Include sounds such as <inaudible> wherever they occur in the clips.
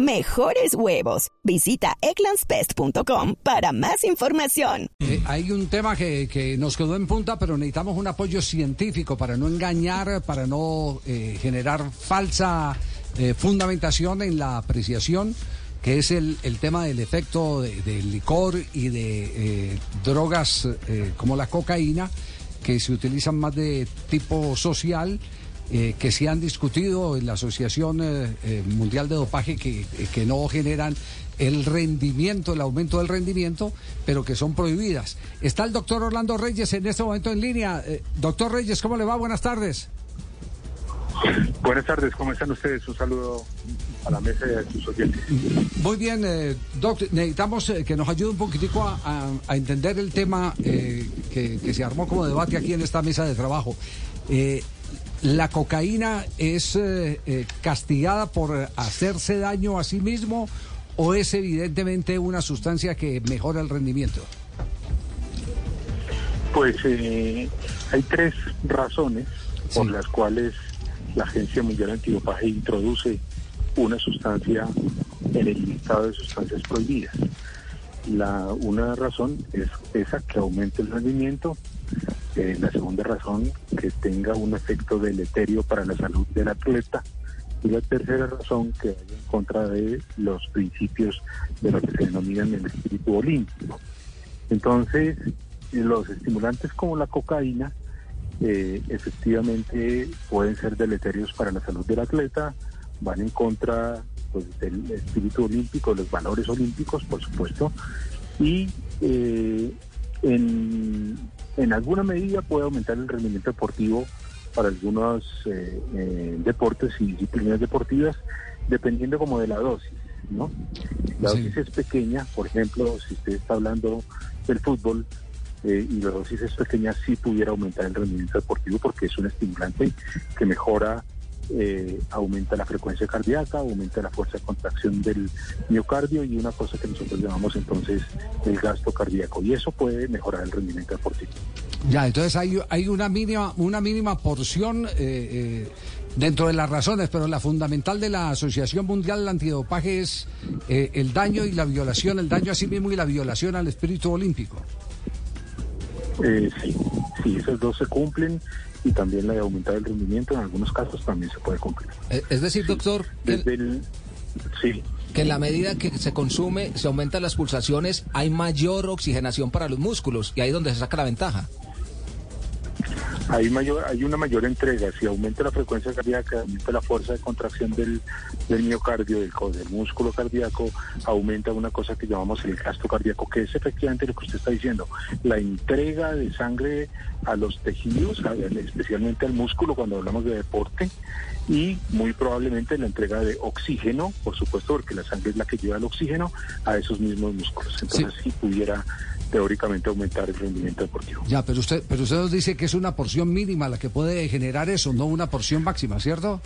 Mejores huevos. Visita egglandsbest.com para más información. Eh, hay un tema que, que, nos quedó en punta, pero necesitamos un apoyo científico para no engañar, para no eh, generar falsa eh, fundamentación en la apreciación, que es el, el tema del efecto del de licor y de drogas como la cocaína, que se utilizan más de tipo social eh, que se han discutido en la Asociación eh, eh, Mundial de Dopaje que, que, no generan el rendimiento, el aumento del rendimiento, pero que son prohibidas. Está el doctor Orlando Reyes en este momento en línea. doctor Reyes, ¿cómo le va? Buenas tardes. Buenas tardes, ¿cómo están ustedes? Un saludo a la mesa y a sus oyentes. Muy bien, doctor, necesitamos que nos ayude un poquitico a, a, entender el tema que, que, se armó como debate aquí en esta mesa de trabajo. ¿La cocaína es eh, eh, castigada por hacerse daño a sí mismo o es evidentemente una sustancia que mejora el rendimiento? Pues eh, hay tres razones por las cuales la Agencia Mundial Antidopaje introduce una sustancia en el listado de sustancias prohibidas. La, una razón es esa que aumente el rendimiento la segunda razón, que tenga un efecto deleterio para la salud del atleta. Y la tercera razón, que vaya en contra de los principios de lo que se denominan el espíritu olímpico. Entonces, los estimulantes como la cocaína eh, efectivamente pueden ser deleterios para la salud del atleta, van en contra pues, del espíritu olímpico, los valores olímpicos, por supuesto, y eh, en en alguna medida puede aumentar el rendimiento deportivo para algunos eh, eh, deportes y disciplinas deportivas, dependiendo como de la dosis, ¿no? La dosis es pequeña, por ejemplo, si usted está hablando del fútbol eh, y la dosis es pequeña, sí pudiera aumentar el rendimiento deportivo porque es un estimulante que mejora eh, aumenta la frecuencia cardíaca, aumenta la fuerza de contracción del miocardio y una cosa que nosotros llamamos entonces el gasto cardíaco. Y eso puede mejorar el rendimiento deportivo. Ya, entonces hay, hay una mínima, una mínima porción eh, eh, dentro de las razones, pero la fundamental de la Asociación Mundial del Antidopaje es el daño y la violación, el daño a sí mismo y la violación al espíritu olímpico. sí, sí, esos dos se cumplen y también la de aumentar el rendimiento en algunos casos también se puede cumplir. Eh, es decir, doctor, sí. que en la medida que se consume, se aumentan las pulsaciones, hay mayor oxigenación para los músculos y ahí es donde se saca la ventaja hay mayor hay una mayor entrega si aumenta la frecuencia cardíaca aumenta la fuerza de contracción del, del miocardio del, del músculo cardíaco aumenta una cosa que llamamos el gasto cardíaco que es efectivamente lo que usted está diciendo la entrega de sangre a los tejidos especialmente al músculo cuando hablamos de deporte y muy probablemente la entrega de oxígeno por supuesto porque la sangre es la que lleva el oxígeno a esos mismos músculos. Entonces si pudiera teóricamente aumentar el rendimiento deportivo. Ya, pero usted, pero usted nos dice que es una porción mínima la que puede generar eso, no una porción máxima, ¿cierto?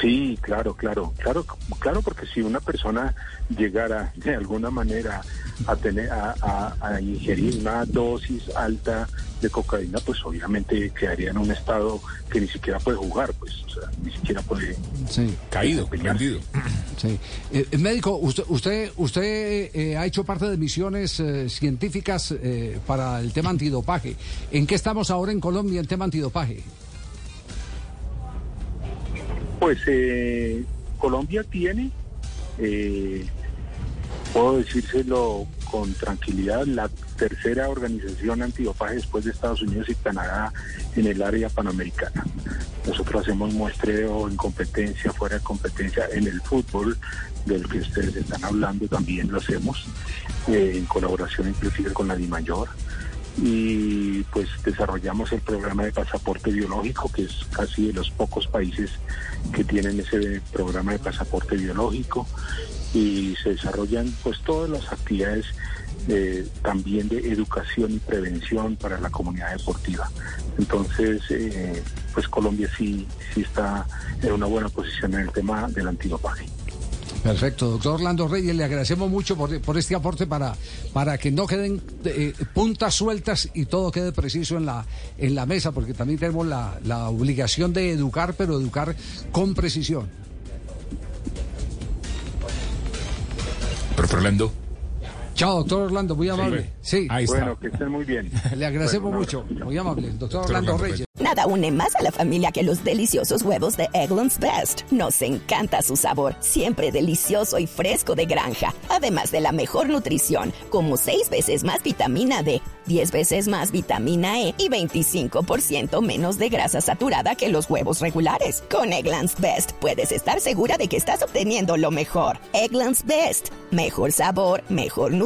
Sí, claro, claro, claro, claro, porque si una persona llegara <laughs> de alguna manera a tener, a, ingerir una dosis alta de cocaína, pues obviamente quedaría en un estado que ni siquiera puede jugar, pues, o sea, ni siquiera puede. Sí. Caído, rendido. <clears throat> Sí. Eh, eh, médico, usted, usted, usted eh, ha hecho parte de misiones científicas para el tema antidopaje. ¿En qué estamos ahora en Colombia en tema antidopaje? Pues eh, Colombia tiene, eh, puedo decírselo con tranquilidad, la tercera organización antidopaje después de Estados Unidos y Canadá en el área panamericana. Nosotros hacemos muestreo en competencia, fuera de competencia, en el fútbol, del que ustedes están hablando, también lo hacemos, eh, en colaboración inclusive con la DIMAYOR y pues desarrollamos el programa de pasaporte biológico, que es casi de los pocos países que tienen ese programa de pasaporte biológico y se desarrollan pues todas las actividades eh, también de educación y prevención para la comunidad deportiva. Entonces, eh, pues Colombia sí, sí está en una buena posición en el tema del antidopaje. Perfecto, doctor Orlando Reyes, le agradecemos mucho por, por este aporte para, para que no queden eh, puntas sueltas y todo quede preciso en la, en la mesa, porque también tenemos la, la obligación de educar, pero educar con precisión. Profe Orlando. Chao, doctor Orlando, muy amable. Sí, Ahí está. Bueno, que estén muy bien. <laughs> le agradecemos Bueno, mucho, muy amable. Doctor Doctor Orlando Orlando Reyes. Nada une más a la familia que los deliciosos huevos de Eggland's Best. Nos encanta su sabor, siempre delicioso y fresco de granja. Además de la mejor nutrición, como 6 veces más vitamina D, 10 veces más vitamina E y 25% menos de grasa saturada que los huevos regulares. Con Eggland's Best puedes estar segura de que estás obteniendo lo mejor. Eggland's Best. Mejor sabor, mejor nutrición.